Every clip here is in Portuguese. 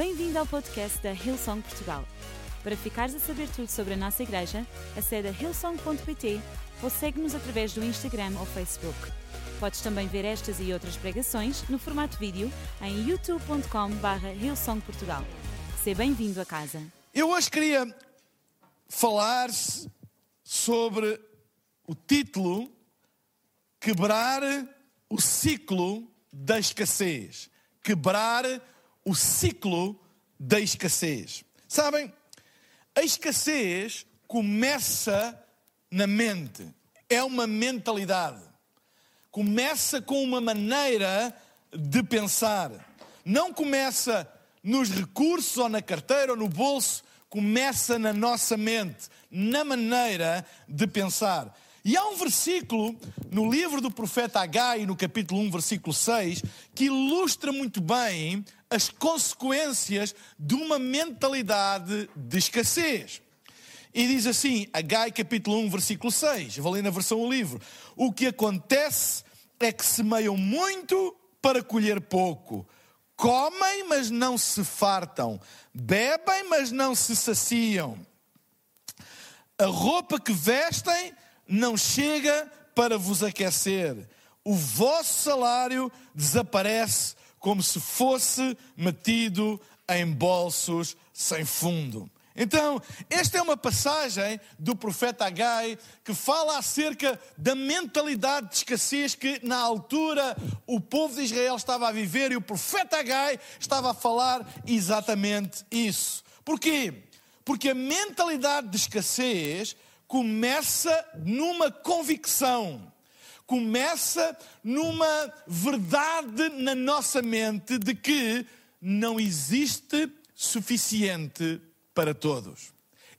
Bem-vindo ao podcast da Hillsong Portugal. Para ficares a saber tudo sobre a nossa igreja, acede a hillsong.pt ou segue-nos através do Instagram ou Facebook. Podes também ver estas e outras pregações no formato vídeo em youtube.com.br hillsongportugal. Seja bem-vindo a casa. Eu hoje queria falar sobre o título Quebrar o ciclo da escassez. Quebrar o ciclo da escassez. Sabem, a escassez começa na mente, é uma mentalidade. Começa com uma maneira de pensar. Não começa nos recursos ou na carteira ou no bolso, começa na nossa mente, na maneira de pensar. E há um versículo no livro do profeta Agai, no capítulo 1, versículo 6, que ilustra muito bem as consequências de uma mentalidade de escassez. E diz assim, Agai capítulo 1, versículo 6, vou ler na versão do livro. O que acontece é que semeiam muito para colher pouco. Comem, mas não se fartam. Bebem, mas não se saciam. A roupa que vestem não chega para vos aquecer. O vosso salário desaparece como se fosse metido em bolsos sem fundo. Então, esta é uma passagem do profeta Agai que fala acerca da mentalidade de escassez que, na altura, o povo de Israel estava a viver e o profeta Agai estava a falar exatamente isso. Porquê? Porque a mentalidade de escassez começa numa convicção, começa numa verdade na nossa mente de que não existe suficiente para todos.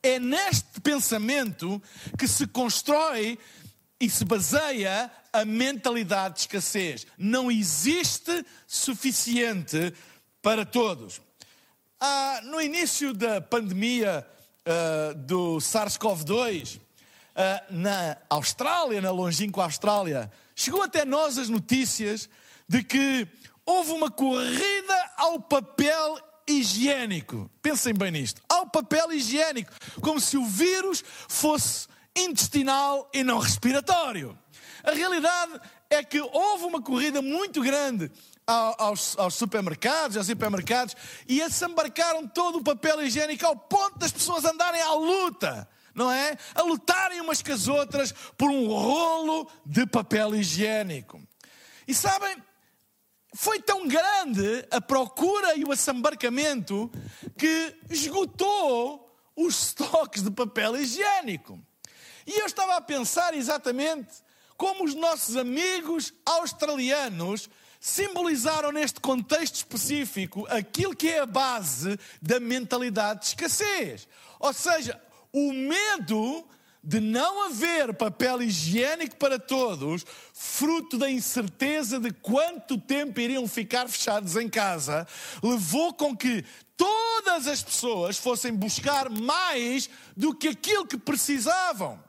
É neste pensamento que se constrói e se baseia a mentalidade de escassez. Não existe suficiente para todos. Ah, no início da pandemia uh, do SARS-CoV-2, uh, na Austrália, na longínqua Austrália, chegou até nós as notícias de que houve uma corrida ao papel higiênico. Pensem bem nisto. Ao papel higiênico. Como se o vírus fosse intestinal e não respiratório. A realidade é que houve uma corrida muito grande aos, aos, supermercados, aos hipermercados, e assambarcaram todo o papel higiênico ao ponto das pessoas andarem à luta, não é? A lutarem umas com as outras por um rolo de papel higiênico. E sabem, foi tão grande a procura e o assambarcamento que esgotou os estoques de papel higiênico. E eu estava a pensar exatamente como os nossos amigos australianos simbolizaram neste contexto específico aquilo que é a base da mentalidade de escassez. Ou seja, o medo de não haver papel higiênico para todos, fruto da incerteza de quanto tempo iriam ficar fechados em casa, levou com que todas as pessoas fossem buscar mais do que aquilo que precisavam.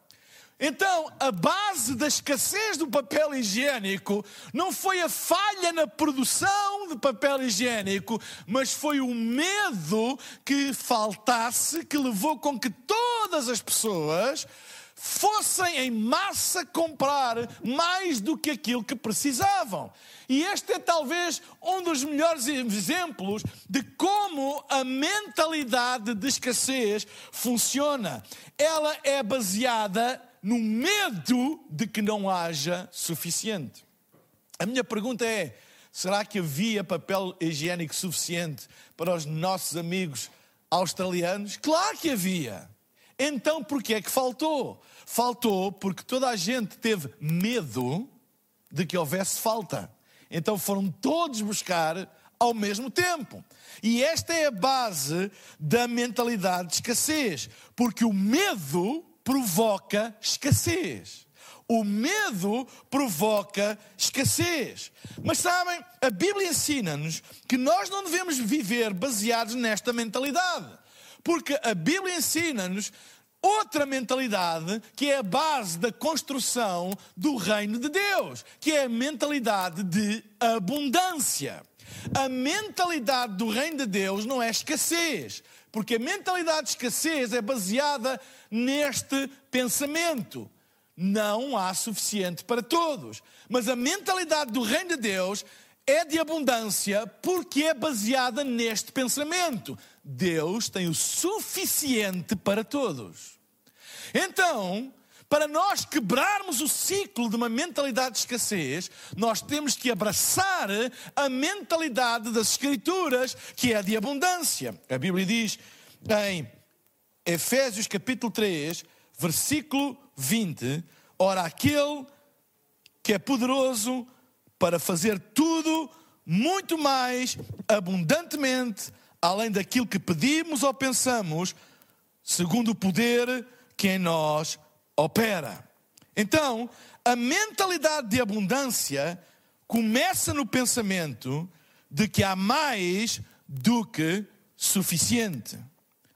Então, a base da escassez do papel higiênico não foi a falha na produção de papel higiênico, mas foi o medo que faltasse que levou com que todas as pessoas fossem em massa comprar mais do que aquilo que precisavam. E este é talvez um dos melhores exemplos de como a mentalidade de escassez funciona. Ela é baseada no medo de que não haja suficiente. A minha pergunta é: será que havia papel higiênico suficiente para os nossos amigos australianos? Claro que havia. Então por que é que faltou? Faltou porque toda a gente teve medo de que houvesse falta. Então foram todos buscar ao mesmo tempo. E esta é a base da mentalidade de escassez, porque o medo provoca escassez. O medo provoca escassez. Mas sabem, a Bíblia ensina-nos que nós não devemos viver baseados nesta mentalidade. Porque a Bíblia ensina-nos outra mentalidade que é a base da construção do reino de Deus, que é a mentalidade de abundância. A mentalidade do reino de Deus não é escassez, porque a mentalidade de escassez é baseada neste pensamento. Não há suficiente para todos. Mas a mentalidade do reino de Deus é de abundância porque é baseada neste pensamento. Deus tem o suficiente para todos. Então, para nós quebrarmos o ciclo de uma mentalidade de escassez, nós temos que abraçar a mentalidade das Escrituras, que é de abundância. A Bíblia diz em Efésios capítulo 3, versículo 20: Ora, aquele que é poderoso para fazer tudo muito mais abundantemente, além daquilo que pedimos ou pensamos, segundo o poder que em nós opera. Então, a mentalidade de abundância começa no pensamento de que há mais do que suficiente.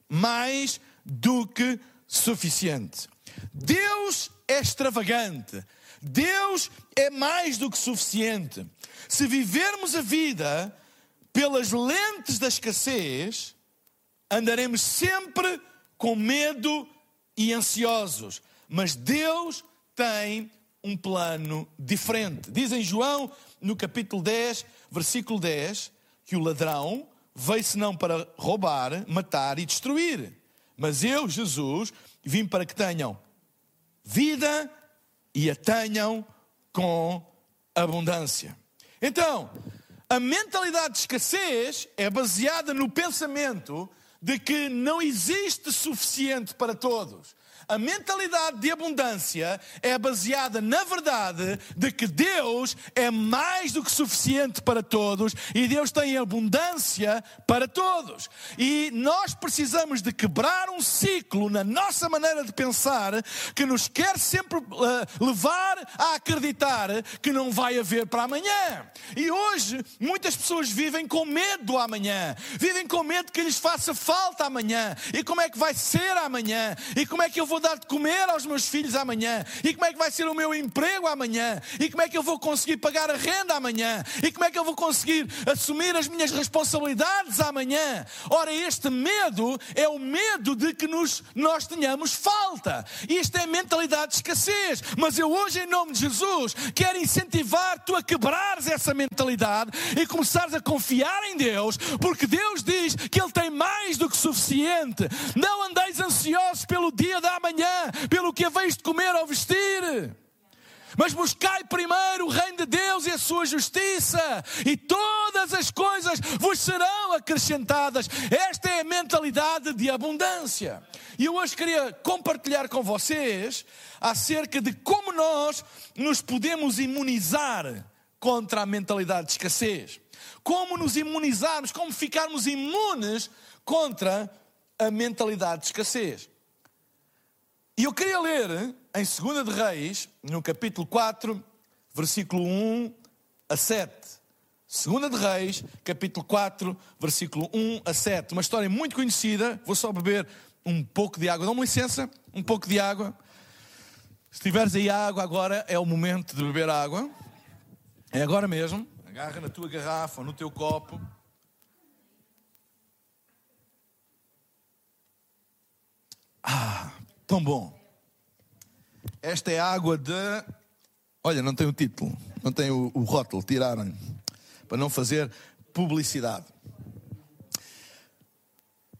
Mais do que suficiente. Deus é extravagante. Deus é mais do que suficiente. Se vivermos a vida pelas lentes da escassez, andaremos sempre com medo e ansiosos. Mas Deus tem um plano diferente. Diz em João, no capítulo 10, versículo 10, que o ladrão veio senão para roubar, matar e destruir. Mas eu, Jesus, vim para que tenham vida e a tenham com abundância. Então, a mentalidade de escassez é baseada no pensamento de que não existe suficiente para todos. A mentalidade de abundância é baseada na verdade de que Deus é mais do que suficiente para todos e Deus tem abundância para todos. E nós precisamos de quebrar um ciclo na nossa maneira de pensar que nos quer sempre uh, levar a acreditar que não vai haver para amanhã. E hoje muitas pessoas vivem com medo do amanhã, vivem com medo que lhes faça falta amanhã. E como é que vai ser amanhã? E como é que eu vou vou dar de comer aos meus filhos amanhã? E como é que vai ser o meu emprego amanhã? E como é que eu vou conseguir pagar a renda amanhã? E como é que eu vou conseguir assumir as minhas responsabilidades amanhã? Ora, este medo é o medo de que nos, nós tenhamos falta. Isto é mentalidade de escassez. Mas eu hoje, em nome de Jesus, quero incentivar tu a quebrares essa mentalidade e começares a confiar em Deus, porque Deus diz que Ele tem mais do que suficiente. Não andeis ansiosos pelo dia da manhã amanhã pelo que haveis de comer ou vestir. Mas buscai primeiro o reino de Deus e a sua justiça, e todas as coisas vos serão acrescentadas. Esta é a mentalidade de abundância. E eu hoje queria compartilhar com vocês acerca de como nós nos podemos imunizar contra a mentalidade de escassez. Como nos imunizarmos, como ficarmos imunes contra a mentalidade de escassez. E eu queria ler em 2 de Reis, no capítulo 4, versículo 1 a 7. 2 de Reis, capítulo 4, versículo 1 a 7. Uma história muito conhecida. Vou só beber um pouco de água. Dá-me licença, um pouco de água. Se tiveres aí água agora, é o momento de beber água. É agora mesmo. Agarra na tua garrafa, no teu copo. Ah, Tão bom. Esta é água de. Olha, não tem o título, não tem o, o rótulo, tiraram para não fazer publicidade.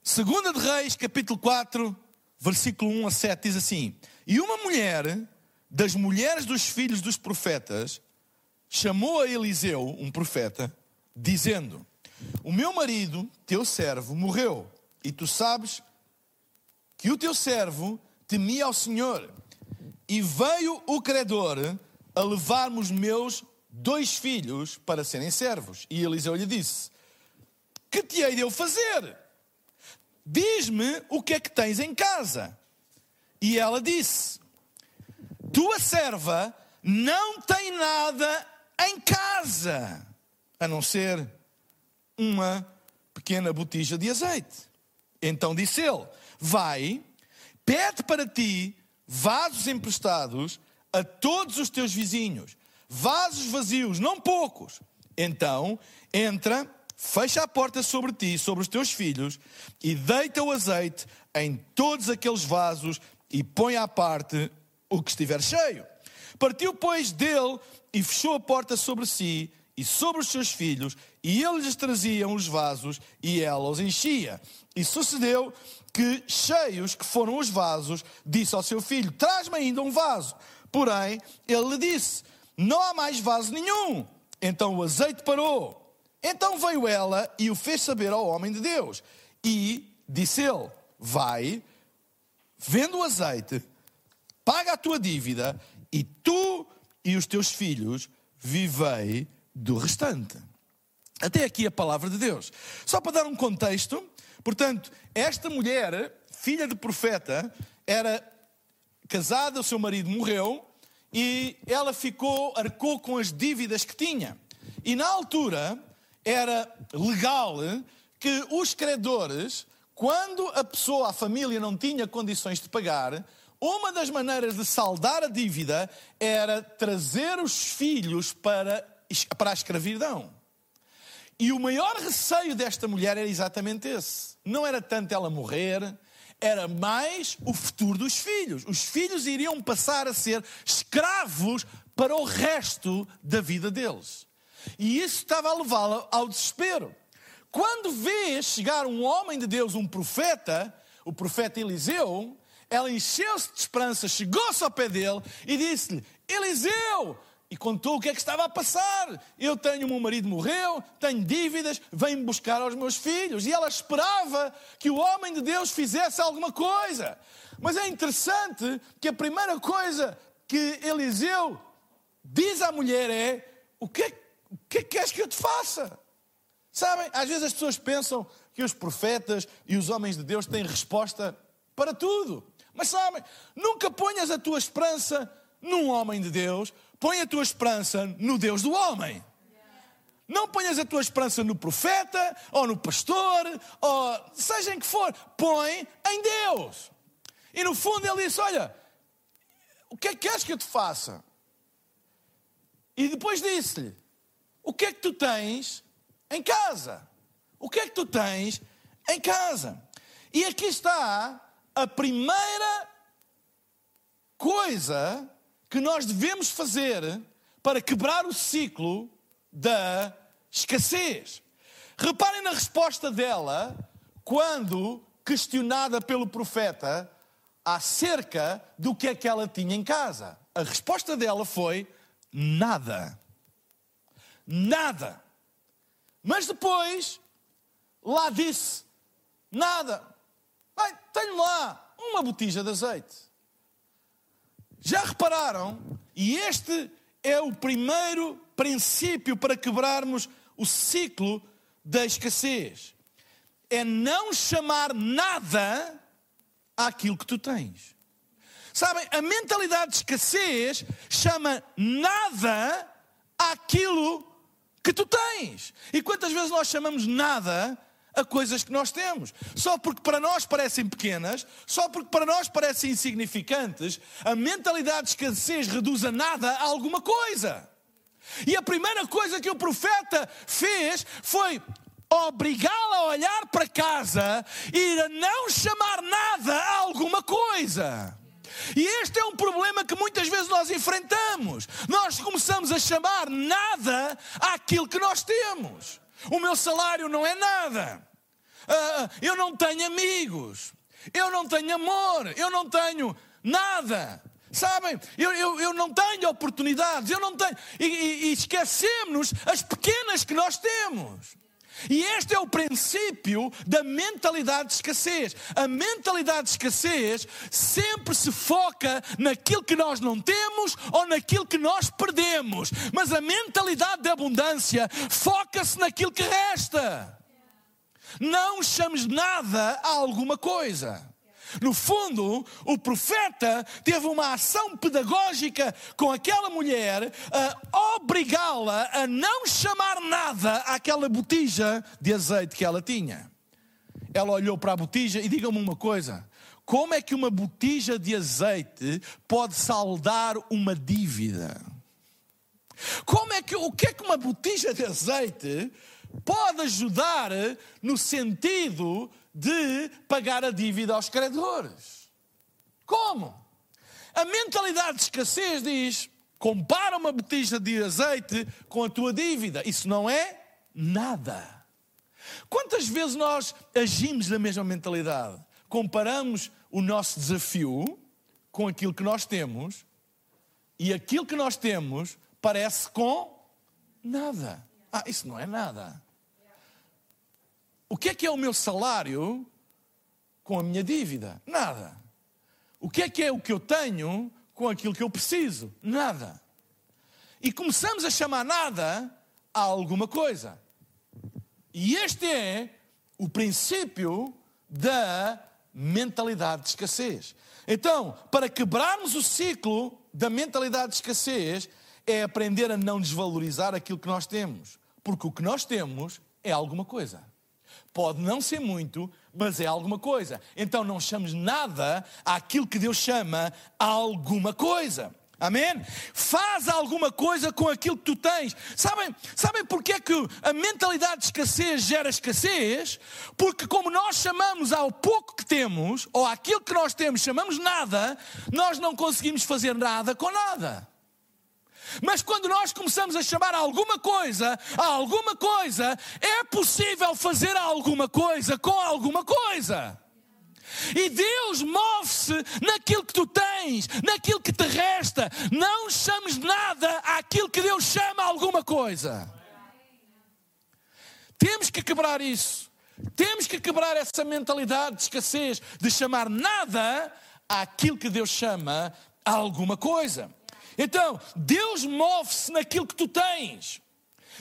Segunda de Reis, capítulo 4, versículo 1 a 7, diz assim: E uma mulher das mulheres dos filhos dos profetas chamou a Eliseu, um profeta, dizendo: O meu marido, teu servo, morreu, e tu sabes que o teu servo temia ao Senhor. E veio o credor a levar-me os meus dois filhos para serem servos. E Eliseu lhe disse: Que te hei de eu fazer? Diz-me o que é que tens em casa. E ela disse: Tua serva não tem nada em casa, a não ser uma pequena botija de azeite. Então disse ele: Vai Pede para ti vasos emprestados a todos os teus vizinhos, vasos vazios, não poucos. Então entra fecha a porta sobre ti sobre os teus filhos, e deita o azeite em todos aqueles vasos, e põe à parte o que estiver cheio. Partiu, pois, dele e fechou a porta sobre si e sobre os seus filhos, e eles traziam os vasos, e ela os enchia. E sucedeu que, cheios que foram os vasos, disse ao seu filho: Traz-me ainda um vaso. Porém, ele lhe disse: Não há mais vaso nenhum. Então o azeite parou. Então veio ela e o fez saber ao homem de Deus. E disse ele: Vai, vende o azeite, paga a tua dívida, e tu e os teus filhos vivei do restante. Até aqui a palavra de Deus. Só para dar um contexto, portanto, esta mulher, filha de profeta, era casada, o seu marido morreu e ela ficou, arcou com as dívidas que tinha. E na altura era legal que os credores, quando a pessoa, a família, não tinha condições de pagar, uma das maneiras de saldar a dívida era trazer os filhos para, para a escravidão. E o maior receio desta mulher era exatamente esse. Não era tanto ela morrer, era mais o futuro dos filhos. Os filhos iriam passar a ser escravos para o resto da vida deles. E isso estava a levá-la ao desespero. Quando vê chegar um homem de Deus, um profeta, o profeta Eliseu, ela encheu-se de esperança, chegou-se ao pé dele e disse-lhe: Eliseu, e contou o que é que estava a passar. Eu tenho, o meu marido morreu, tenho dívidas, vem-me buscar aos meus filhos. E ela esperava que o homem de Deus fizesse alguma coisa. Mas é interessante que a primeira coisa que Eliseu diz à mulher é: O que, é, o é que queres que eu te faça? Sabem, às vezes as pessoas pensam que os profetas e os homens de Deus têm resposta para tudo. Mas sabem, nunca ponhas a tua esperança num homem de Deus, põe a tua esperança no Deus do homem. Não ponhas a tua esperança no profeta, ou no pastor, ou seja em que for. Põe em Deus. E no fundo ele disse: Olha, o que é que queres que eu te faça? E depois disse-lhe: O que é que tu tens em casa? O que é que tu tens em casa? E aqui está a primeira coisa que nós devemos fazer para quebrar o ciclo da escassez. Reparem na resposta dela quando questionada pelo profeta acerca do que é que ela tinha em casa. A resposta dela foi nada. Nada. Mas depois lá disse nada. Tenho lá uma botija de azeite. Já repararam? E este é o primeiro princípio para quebrarmos o ciclo da escassez. É não chamar nada àquilo que tu tens. Sabem, a mentalidade de escassez chama nada àquilo que tu tens. E quantas vezes nós chamamos nada a coisas que nós temos. Só porque para nós parecem pequenas, só porque para nós parecem insignificantes, a mentalidade de escassez reduz a nada a alguma coisa. E a primeira coisa que o profeta fez foi obrigá-la a olhar para casa e a não chamar nada a alguma coisa. E este é um problema que muitas vezes nós enfrentamos. Nós começamos a chamar nada àquilo que nós temos. O meu salário não é nada. Uh, eu não tenho amigos. Eu não tenho amor. Eu não tenho nada. Sabem? Eu, eu, eu não tenho oportunidades. Eu não tenho. E, e, e esquecemos as pequenas que nós temos. E este é o princípio da mentalidade de escassez. A mentalidade de escassez sempre se foca naquilo que nós não temos ou naquilo que nós perdemos. Mas a mentalidade de abundância foca-se naquilo que resta. Não chames nada a alguma coisa. No fundo, o profeta teve uma ação pedagógica com aquela mulher a obrigá-la a não chamar nada àquela botija de azeite que ela tinha. Ela olhou para a botija e diga-me uma coisa: como é que uma botija de azeite pode saldar uma dívida? Como é que o que é que uma botija de azeite pode ajudar no sentido de pagar a dívida aos credores. Como? A mentalidade de escassez diz: compara uma botija de azeite com a tua dívida. Isso não é nada. Quantas vezes nós agimos na mesma mentalidade? Comparamos o nosso desafio com aquilo que nós temos e aquilo que nós temos parece com nada. Ah, isso não é nada. O que é que é o meu salário com a minha dívida? Nada. O que é que é o que eu tenho com aquilo que eu preciso? Nada. E começamos a chamar nada a alguma coisa. E este é o princípio da mentalidade de escassez. Então, para quebrarmos o ciclo da mentalidade de escassez, é aprender a não desvalorizar aquilo que nós temos. Porque o que nós temos é alguma coisa. Pode não ser muito, mas é alguma coisa. Então não chamemos nada àquilo que Deus chama alguma coisa. Amém? Faz alguma coisa com aquilo que tu tens. Sabem, sabem porque é que a mentalidade de escassez gera escassez? Porque como nós chamamos ao pouco que temos, ou àquilo que nós temos, chamamos nada, nós não conseguimos fazer nada com nada. Mas quando nós começamos a chamar alguma coisa a alguma coisa, é possível fazer alguma coisa com alguma coisa. E Deus move-se naquilo que tu tens, naquilo que te resta. Não chames nada àquilo que Deus chama alguma coisa. Temos que quebrar isso. Temos que quebrar essa mentalidade de escassez, de chamar nada àquilo que Deus chama alguma coisa. Então, Deus move-se naquilo que tu tens.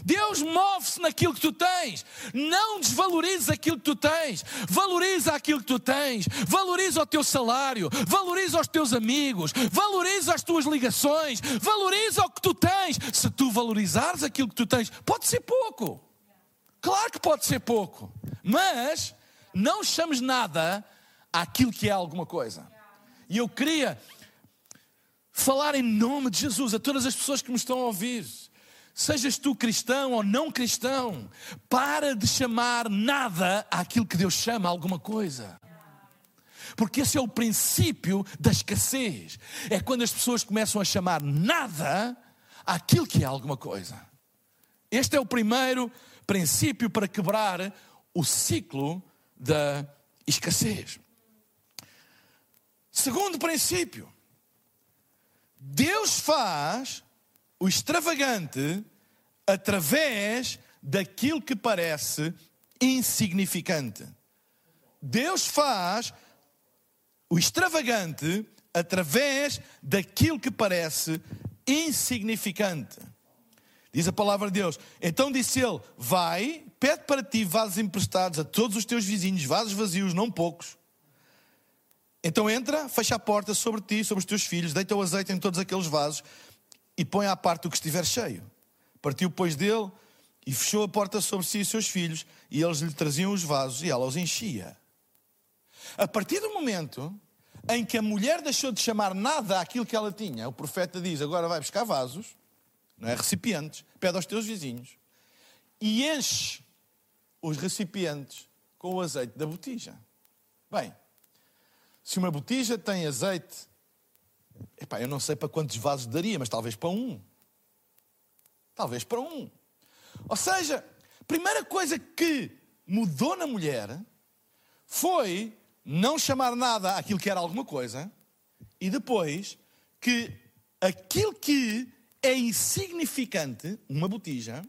Deus move-se naquilo que tu tens. Não desvaloriza aquilo que tu tens. Valoriza aquilo que tu tens. Valoriza o teu salário. Valoriza os teus amigos. Valoriza as tuas ligações. Valoriza o que tu tens. Se tu valorizares aquilo que tu tens, pode ser pouco. Claro que pode ser pouco. Mas não chames nada àquilo que é alguma coisa. E eu queria falar em nome de Jesus a todas as pessoas que me estão a ouvir Sejas tu cristão ou não cristão, para de chamar nada àquilo que Deus chama alguma coisa. Porque esse é o princípio da escassez. É quando as pessoas começam a chamar nada àquilo que é alguma coisa. Este é o primeiro princípio para quebrar o ciclo da escassez. Segundo princípio, Deus faz o extravagante através daquilo que parece insignificante. Deus faz o extravagante através daquilo que parece insignificante. Diz a palavra de Deus. Então disse ele: Vai, pede para ti vasos emprestados a todos os teus vizinhos, vasos vazios, não poucos. Então entra, fecha a porta sobre ti, sobre os teus filhos, deita o azeite em todos aqueles vasos e põe à parte o que estiver cheio. Partiu, pois, dele e fechou a porta sobre si e seus filhos, e eles lhe traziam os vasos e ela os enchia. A partir do momento em que a mulher deixou de chamar nada àquilo que ela tinha, o profeta diz: agora vai buscar vasos, não é? Recipientes, pede aos teus vizinhos e enche os recipientes com o azeite da botija. Bem, se uma botija tem azeite Epá, eu não sei para quantos vasos daria, mas talvez para um. Talvez para um. Ou seja, a primeira coisa que mudou na mulher foi não chamar nada aquilo que era alguma coisa e depois que aquilo que é insignificante, uma botija,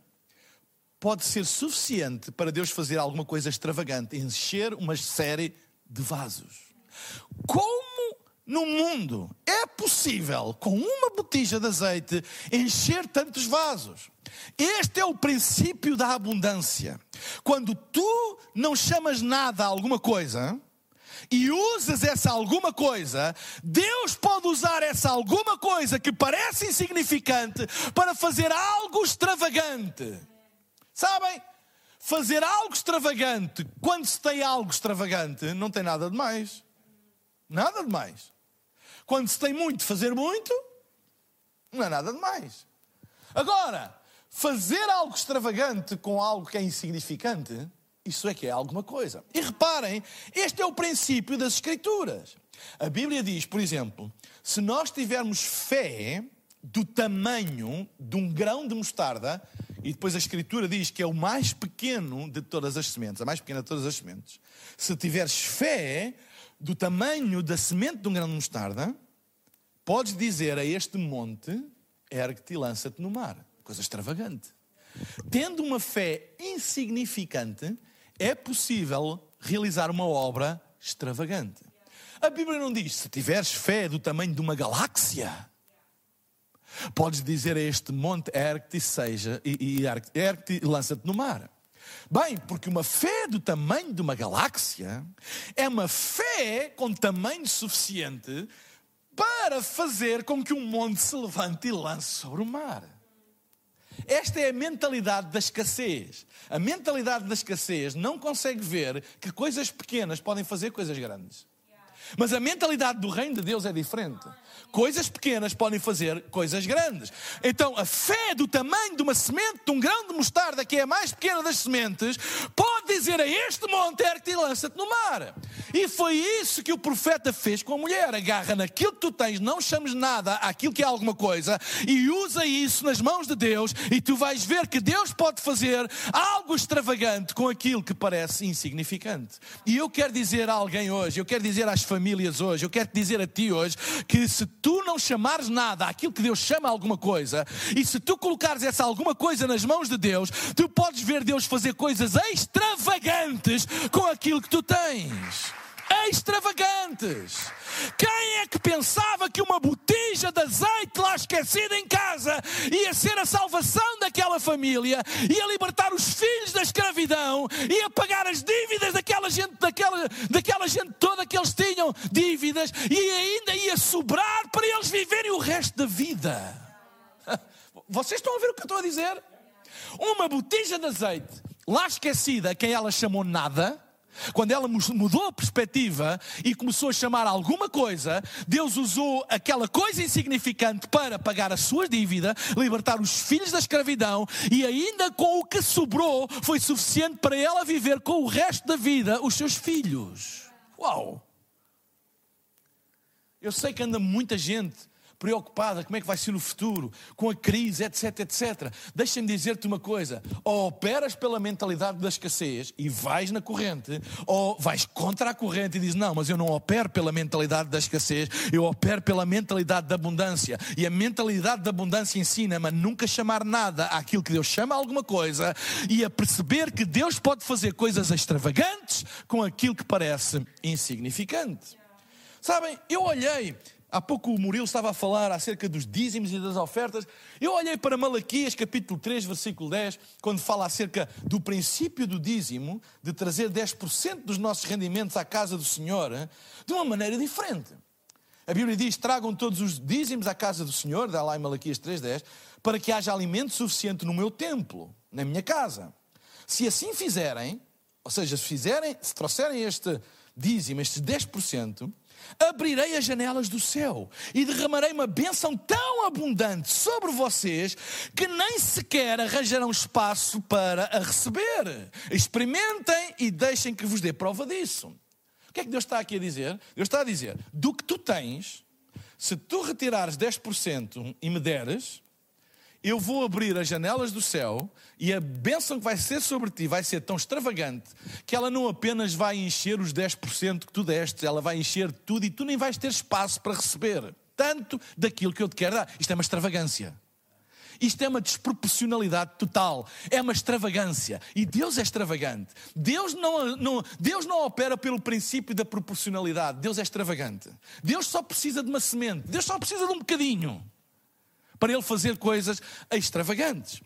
pode ser suficiente para Deus fazer alguma coisa extravagante, encher uma série de vasos. Como no mundo é possível, com uma botija de azeite, encher tantos vasos. Este é o princípio da abundância. Quando tu não chamas nada a alguma coisa e usas essa alguma coisa, Deus pode usar essa alguma coisa que parece insignificante para fazer algo extravagante. Sabem? Fazer algo extravagante, quando se tem algo extravagante, não tem nada de mais. Nada de mais. Quando se tem muito, fazer muito, não é nada demais. Agora, fazer algo extravagante com algo que é insignificante, isso é que é alguma coisa. E reparem, este é o princípio das Escrituras. A Bíblia diz, por exemplo, se nós tivermos fé do tamanho de um grão de mostarda, e depois a Escritura diz que é o mais pequeno de todas as sementes, a mais pequena de todas as sementes. Se tiveres fé do tamanho da semente de um grão de mostarda, podes dizer a este monte: ergue-te e lança-te no mar. Coisa extravagante. Tendo uma fé insignificante, é possível realizar uma obra extravagante. A Bíblia não diz: se tiveres fé do tamanho de uma galáxia, podes dizer a este monte: ergue-te e seja, e, e e lança-te no mar. Bem, porque uma fé do tamanho de uma galáxia é uma fé com tamanho suficiente para fazer com que um monte se levante e lance sobre o mar. Esta é a mentalidade da escassez. A mentalidade da escassez não consegue ver que coisas pequenas podem fazer coisas grandes. Mas a mentalidade do reino de Deus é diferente. Coisas pequenas podem fazer coisas grandes. Então, a fé do tamanho de uma semente, de um grão de mostarda, que é a mais pequena das sementes, pode dizer a este monte, ergue-te e lança-te no mar. E foi isso que o profeta fez com a mulher. Agarra naquilo que tu tens, não chames nada àquilo que é alguma coisa, e usa isso nas mãos de Deus, e tu vais ver que Deus pode fazer algo extravagante com aquilo que parece insignificante. E eu quero dizer a alguém hoje, eu quero dizer às famílias hoje, eu quero dizer a ti hoje, que se tu não chamares nada aquilo que Deus chama alguma coisa, e se tu colocares essa alguma coisa nas mãos de Deus, tu podes ver Deus fazer coisas extravagantes com aquilo que tu tens extravagantes. Quem é que pensava que uma botija de azeite lá esquecida em casa ia ser a salvação daquela família, ia libertar os filhos da escravidão, ia pagar as dívidas daquela gente, daquela, daquela gente toda que eles tinham dívidas e ainda ia sobrar para eles viverem o resto da vida? Vocês estão a ver o que eu estou a dizer? Uma botija de azeite lá esquecida, quem ela chamou nada quando ela mudou a perspectiva e começou a chamar alguma coisa, Deus usou aquela coisa insignificante para pagar a sua dívida, libertar os filhos da escravidão e ainda com o que sobrou foi suficiente para ela viver com o resto da vida os seus filhos. Uau! Eu sei que anda muita gente preocupada como é que vai ser no futuro, com a crise, etc, etc. Deixa-me dizer-te uma coisa: ou operas pela mentalidade da escassez e vais na corrente, ou vais contra a corrente e dizes: Não, mas eu não opero pela mentalidade da escassez, eu opero pela mentalidade da abundância. E a mentalidade da abundância ensina-me a nunca chamar nada àquilo que Deus chama alguma coisa e a perceber que Deus pode fazer coisas extravagantes com aquilo que parece insignificante. Sabem, eu olhei Há pouco o Murilo estava a falar acerca dos dízimos e das ofertas. Eu olhei para Malaquias, capítulo 3, versículo 10, quando fala acerca do princípio do dízimo, de trazer 10% dos nossos rendimentos à casa do Senhor, de uma maneira diferente. A Bíblia diz: tragam todos os dízimos à casa do Senhor, dá lá em Malaquias 3,10, para que haja alimento suficiente no meu templo, na minha casa. Se assim fizerem, ou seja, se fizerem, se trouxerem este dízimo, estes 10%, abrirei as janelas do céu e derramarei uma bênção tão abundante sobre vocês que nem sequer arranjarão espaço para a receber. Experimentem e deixem que vos dê prova disso. O que é que Deus está aqui a dizer? Deus está a dizer: do que tu tens, se tu retirares 10% e me deres, eu vou abrir as janelas do céu e a bênção que vai ser sobre ti vai ser tão extravagante que ela não apenas vai encher os 10% que tu deste, ela vai encher tudo e tu nem vais ter espaço para receber tanto daquilo que eu te quero dar. Isto é uma extravagância. Isto é uma desproporcionalidade total, é uma extravagância. E Deus é extravagante. Deus não, não, Deus não opera pelo princípio da proporcionalidade. Deus é extravagante. Deus só precisa de uma semente. Deus só precisa de um bocadinho para ele fazer coisas extravagantes.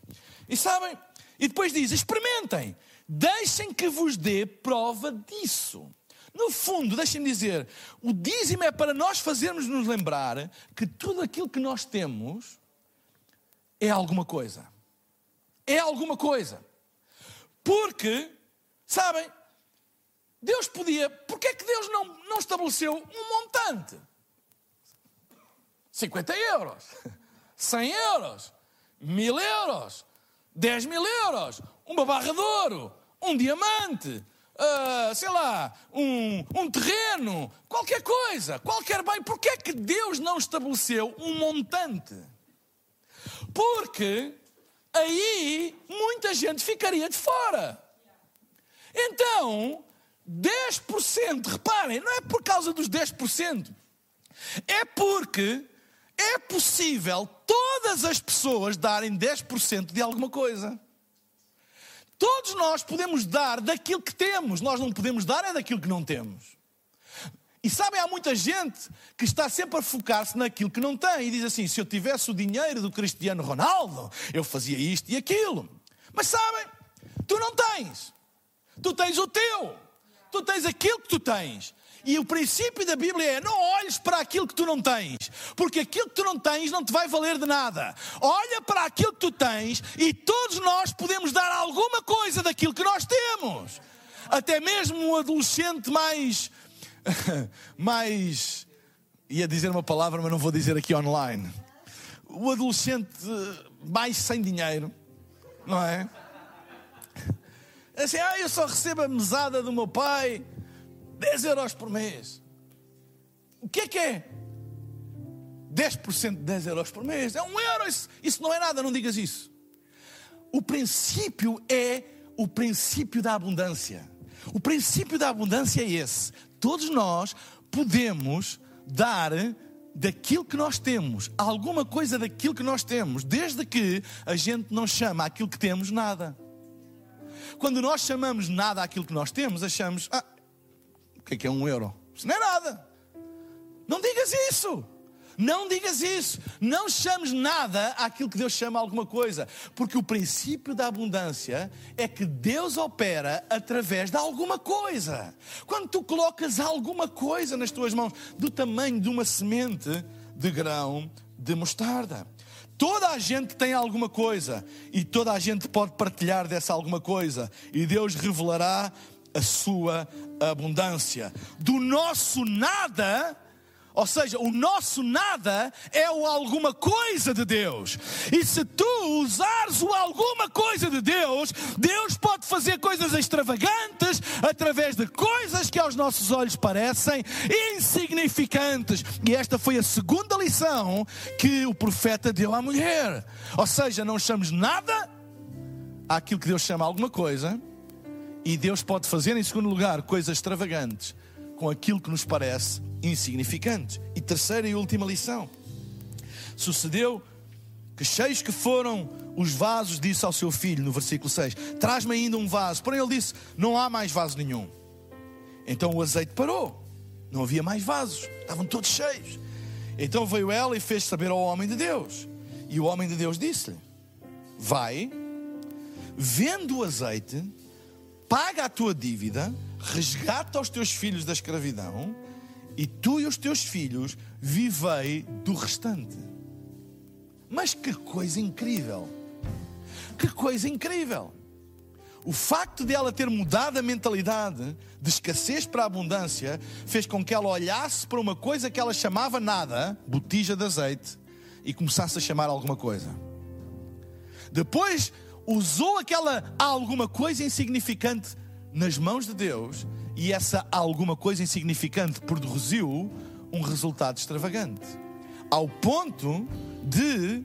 E sabem? E depois diz: experimentem, deixem que vos dê prova disso. No fundo, deixem-me dizer, o dízimo é para nós fazermos nos lembrar que tudo aquilo que nós temos é alguma coisa. É alguma coisa. Porque, sabem, Deus podia, porque é que Deus não, não estabeleceu um montante? 50 euros. 100 euros, 1000 euros, 10 mil euros, uma barra de ouro, um diamante, uh, sei lá, um, um terreno, qualquer coisa, qualquer bem. Porquê é que Deus não estabeleceu um montante? Porque aí muita gente ficaria de fora. Então, 10%, reparem, não é por causa dos 10%, é porque é possível todas as pessoas darem 10% de alguma coisa. Todos nós podemos dar daquilo que temos, nós não podemos dar é daquilo que não temos. E sabem, há muita gente que está sempre a focar-se naquilo que não tem e diz assim: se eu tivesse o dinheiro do Cristiano Ronaldo, eu fazia isto e aquilo. Mas sabem, tu não tens. Tu tens o teu. Tu tens aquilo que tu tens. E o princípio da Bíblia é: não olhes para aquilo que tu não tens, porque aquilo que tu não tens não te vai valer de nada. Olha para aquilo que tu tens e todos nós podemos dar alguma coisa daquilo que nós temos. Até mesmo um adolescente mais. mais. ia dizer uma palavra, mas não vou dizer aqui online. O adolescente mais sem dinheiro, não é? Assim, ah, eu só recebo a mesada do meu pai 10 euros por mês. O que é que é? 10% de 10 euros por mês. É um euro. Isso, isso não é nada, não digas isso. O princípio é o princípio da abundância. O princípio da abundância é esse. Todos nós podemos dar daquilo que nós temos, alguma coisa daquilo que nós temos, desde que a gente não chama aquilo que temos nada. Quando nós chamamos nada aquilo que nós temos, achamos, ah, é que é um euro? Isso não é nada. Não digas isso. Não digas isso. Não chames nada àquilo que Deus chama alguma coisa. Porque o princípio da abundância é que Deus opera através de alguma coisa. Quando tu colocas alguma coisa nas tuas mãos, do tamanho de uma semente de grão de mostarda. Toda a gente tem alguma coisa e toda a gente pode partilhar dessa alguma coisa, e Deus revelará a sua abundância. Do nosso nada, ou seja, o nosso nada é o alguma coisa de Deus. E se tu usares o alguma coisa de Deus, Deus pode fazer coisas extravagantes através de coisas que aos nossos olhos parecem insignificantes. E esta foi a segunda lição que o profeta deu à mulher. Ou seja, não chamamos nada àquilo que Deus chama alguma coisa e Deus pode fazer, em segundo lugar, coisas extravagantes com aquilo que nos parece insignificante. E terceira e última lição: sucedeu que cheios que foram os vasos, disse ao seu filho, no versículo 6: Traz-me ainda um vaso. Porém, ele disse: Não há mais vaso nenhum. Então o azeite parou, não havia mais vasos, estavam todos cheios. Então veio ela e fez saber ao homem de Deus. E o homem de Deus disse-lhe: Vai, vende o azeite paga a tua dívida, resgata os teus filhos da escravidão e tu e os teus filhos vivei do restante. Mas que coisa incrível! Que coisa incrível! O facto de ela ter mudado a mentalidade de escassez para abundância fez com que ela olhasse para uma coisa que ela chamava nada, botija de azeite, e começasse a chamar alguma coisa. Depois usou aquela alguma coisa insignificante nas mãos de Deus e essa alguma coisa insignificante produziu um resultado extravagante. Ao ponto de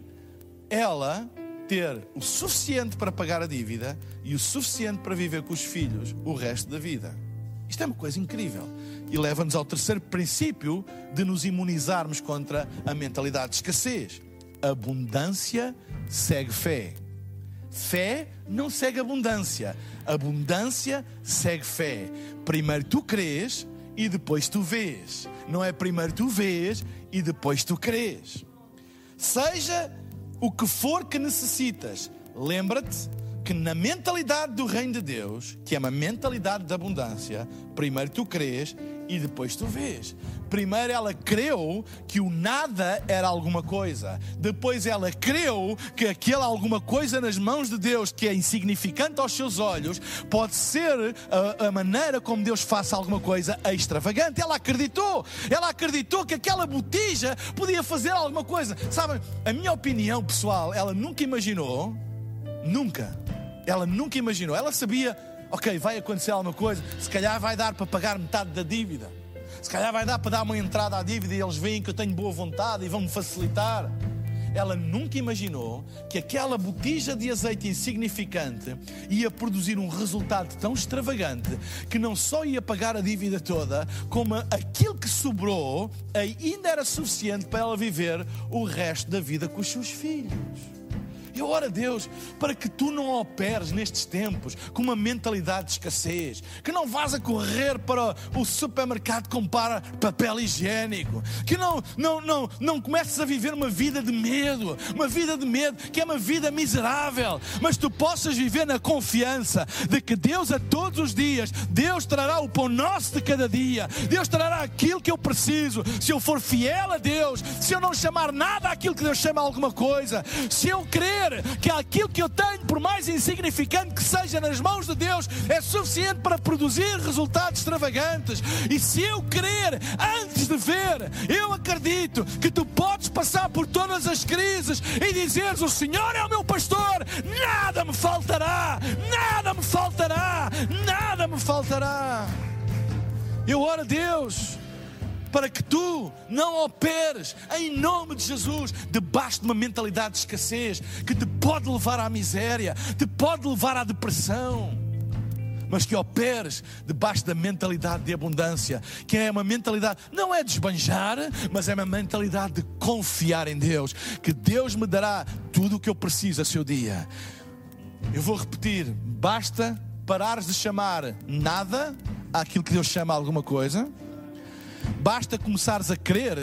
ela ter o suficiente para pagar a dívida e o suficiente para viver com os filhos o resto da vida. Isto é uma coisa incrível e leva-nos ao terceiro princípio de nos imunizarmos contra a mentalidade de escassez. Abundância segue fé. Fé não segue abundância. Abundância segue fé. Primeiro tu crês e depois tu vês. Não é primeiro tu vês e depois tu crês. Seja o que for que necessitas, lembra-te que na mentalidade do reino de Deus, que é uma mentalidade de abundância, primeiro tu crês e depois tu vês. Primeiro ela creu que o nada era alguma coisa. Depois ela creu que aquela alguma coisa nas mãos de Deus, que é insignificante aos seus olhos, pode ser a, a maneira como Deus faça alguma coisa extravagante. Ela acreditou. Ela acreditou que aquela botija podia fazer alguma coisa. Sabem, a minha opinião pessoal, ela nunca imaginou Nunca. Ela nunca imaginou. Ela sabia, ok, vai acontecer alguma coisa, se calhar vai dar para pagar metade da dívida. Se calhar vai dar para dar uma entrada à dívida e eles veem que eu tenho boa vontade e vão me facilitar ela nunca imaginou que aquela botija de azeite insignificante ia produzir um resultado tão extravagante que não só ia pagar a dívida toda, como aquilo que sobrou ainda era suficiente para ela viver o resto da vida com os seus filhos. Eu oro a Deus para que tu não operes nestes tempos com uma mentalidade de escassez, que não vás a correr para o supermercado comprar papel higiênico, que não, não, não, não comeces a viver uma vida de medo, uma vida de medo que é uma vida miserável, mas tu possas viver na confiança de que Deus a todos os dias, Deus trará o pão nosso de cada dia, Deus trará aquilo que eu preciso, se eu for fiel a Deus, se eu não chamar nada aquilo que Deus chama alguma coisa, se eu crer que aquilo que eu tenho, por mais insignificante que seja nas mãos de Deus, é suficiente para produzir resultados extravagantes. E se eu crer antes de ver, eu acredito que tu podes passar por todas as crises e dizeres: O Senhor é o meu pastor, nada me faltará, nada me faltará, nada me faltará. Eu oro a Deus para que tu não operes em nome de Jesus debaixo de uma mentalidade de escassez que te pode levar à miséria, te pode levar à depressão. Mas que operes debaixo da mentalidade de abundância, que é uma mentalidade, não é de esbanjar, mas é uma mentalidade de confiar em Deus, que Deus me dará tudo o que eu preciso a seu dia. Eu vou repetir: basta parares de chamar nada àquilo que Deus chama alguma coisa Basta começares a crer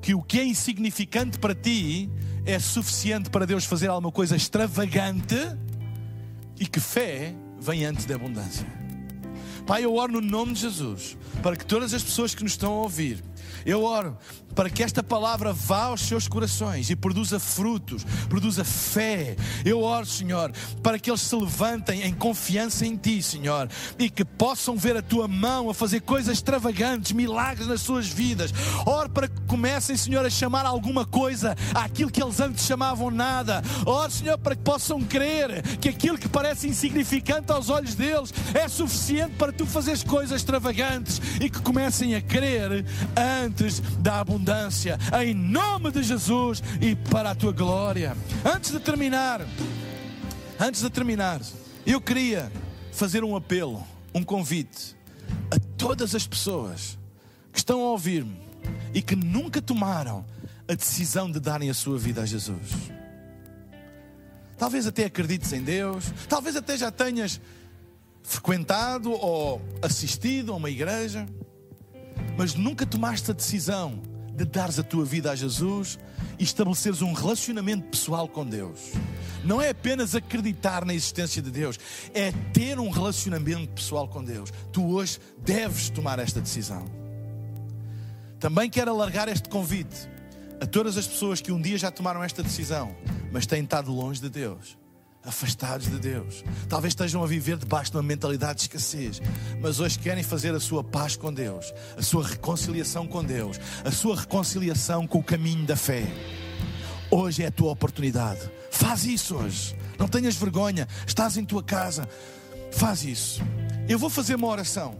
que o que é insignificante para ti é suficiente para Deus fazer alguma coisa extravagante e que fé vem antes da abundância. Pai, eu oro no nome de Jesus para que todas as pessoas que nos estão a ouvir eu oro para que esta palavra vá aos seus corações e produza frutos, produza fé. Eu oro, Senhor, para que eles se levantem em confiança em Ti, Senhor, e que possam ver a Tua mão a fazer coisas extravagantes, milagres nas suas vidas. Oro para que comecem, Senhor, a chamar alguma coisa àquilo que eles antes chamavam nada. Oro, Senhor, para que possam crer que aquilo que parece insignificante aos olhos deles é suficiente para Tu fazeres coisas extravagantes e que comecem a crer antes da abundância, em nome de Jesus e para a tua glória. Antes de terminar, antes de terminar, eu queria fazer um apelo, um convite a todas as pessoas que estão a ouvir-me e que nunca tomaram a decisão de darem a sua vida a Jesus. Talvez até acredites em Deus, talvez até já tenhas frequentado ou assistido a uma igreja mas nunca tomaste a decisão de dares a tua vida a Jesus e estabeleceres um relacionamento pessoal com Deus. Não é apenas acreditar na existência de Deus, é ter um relacionamento pessoal com Deus. Tu hoje deves tomar esta decisão. Também quero alargar este convite a todas as pessoas que um dia já tomaram esta decisão, mas têm estado longe de Deus afastados de Deus. Talvez estejam a viver debaixo de uma mentalidade de escassez, mas hoje querem fazer a sua paz com Deus, a sua reconciliação com Deus, a sua reconciliação com o caminho da fé. Hoje é a tua oportunidade. Faz isso hoje. Não tenhas vergonha. Estás em tua casa. Faz isso. Eu vou fazer uma oração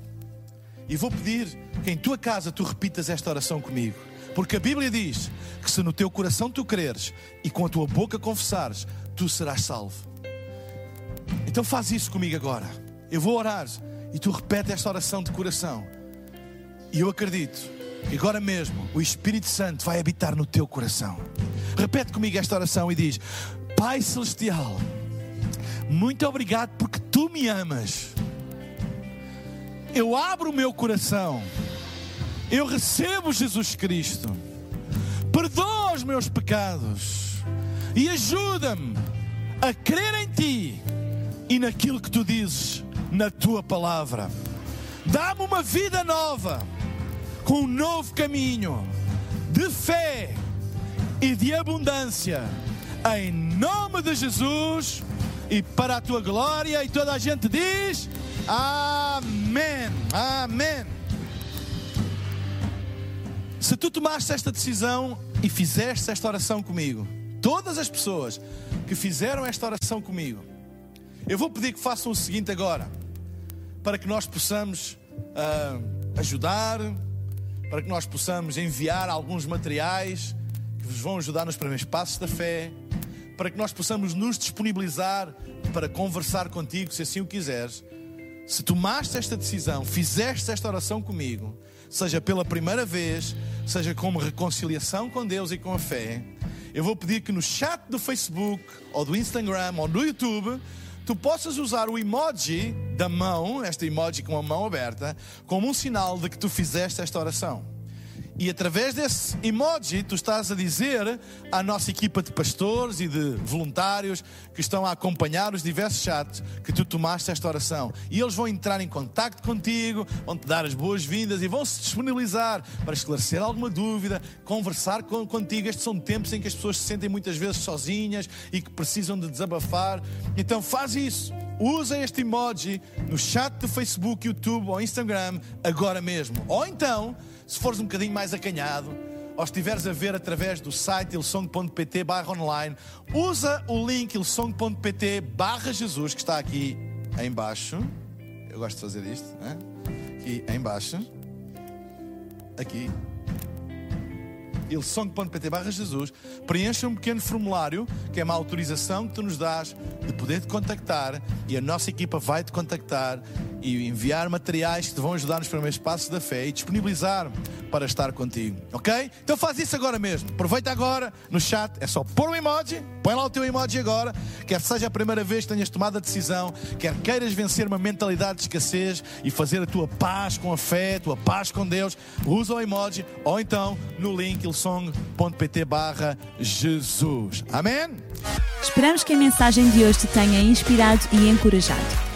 e vou pedir que em tua casa tu repitas esta oração comigo. Porque a Bíblia diz que se no teu coração tu creres e com a tua boca confessares, tu serás salvo. Então faz isso comigo agora. Eu vou orar e tu repete esta oração de coração. E eu acredito que agora mesmo o Espírito Santo vai habitar no teu coração. Repete comigo esta oração e diz: Pai Celestial, muito obrigado porque tu me amas. Eu abro o meu coração. Eu recebo Jesus Cristo. Perdoa os meus pecados e ajuda-me a crer em Ti e naquilo que Tu dizes na Tua palavra. Dá-me uma vida nova, com um novo caminho de fé e de abundância, em nome de Jesus e para a Tua glória. E toda a gente diz: Amém. Amém. Se tu tomaste esta decisão e fizeste esta oração comigo, todas as pessoas que fizeram esta oração comigo, Eu vou pedir que façam o seguinte agora, para que nós possamos ah, ajudar, para que nós possamos enviar alguns materiais que vos vão ajudar nos primeiros passos da fé, para que nós possamos nos disponibilizar para conversar contigo, se assim o quiseres. Se tomaste esta decisão, fizeste esta oração comigo, seja pela primeira vez, seja como reconciliação com Deus e com a fé, eu vou pedir que no chat do Facebook, ou do Instagram, ou do YouTube, tu possas usar o emoji da mão, esta emoji com a mão aberta, como um sinal de que tu fizeste esta oração. E através desse emoji, tu estás a dizer à nossa equipa de pastores e de voluntários que estão a acompanhar os diversos chats que tu tomaste esta oração. E eles vão entrar em contato contigo, vão te dar as boas-vindas e vão se disponibilizar para esclarecer alguma dúvida, conversar com, contigo. Estes são tempos em que as pessoas se sentem muitas vezes sozinhas e que precisam de desabafar. Então faz isso. Usa este emoji no chat do Facebook, YouTube ou Instagram agora mesmo. Ou então se fores um bocadinho mais acanhado, ou estiveres a ver através do site ilsong.pt barra online, usa o link ilsong.pt barra Jesus, que está aqui em baixo. Eu gosto de fazer isto, né? aqui em baixo. Aqui. ilsong.pt barra Jesus. Preencha um pequeno formulário, que é uma autorização que tu nos dás de poder te contactar e a nossa equipa vai te contactar e enviar materiais que te vão ajudar nos primeiros passos da fé e disponibilizar para estar contigo, ok? Então faz isso agora mesmo. Aproveita agora no chat, é só pôr um emoji, põe lá o teu emoji agora, quer seja a primeira vez que tenhas tomado a decisão, quer queiras vencer uma mentalidade de escassez e fazer a tua paz com a fé, a tua paz com Deus, usa o emoji ou então no link ilsong.pt barra Jesus. Amém? Esperamos que a mensagem de hoje te tenha inspirado e encorajado.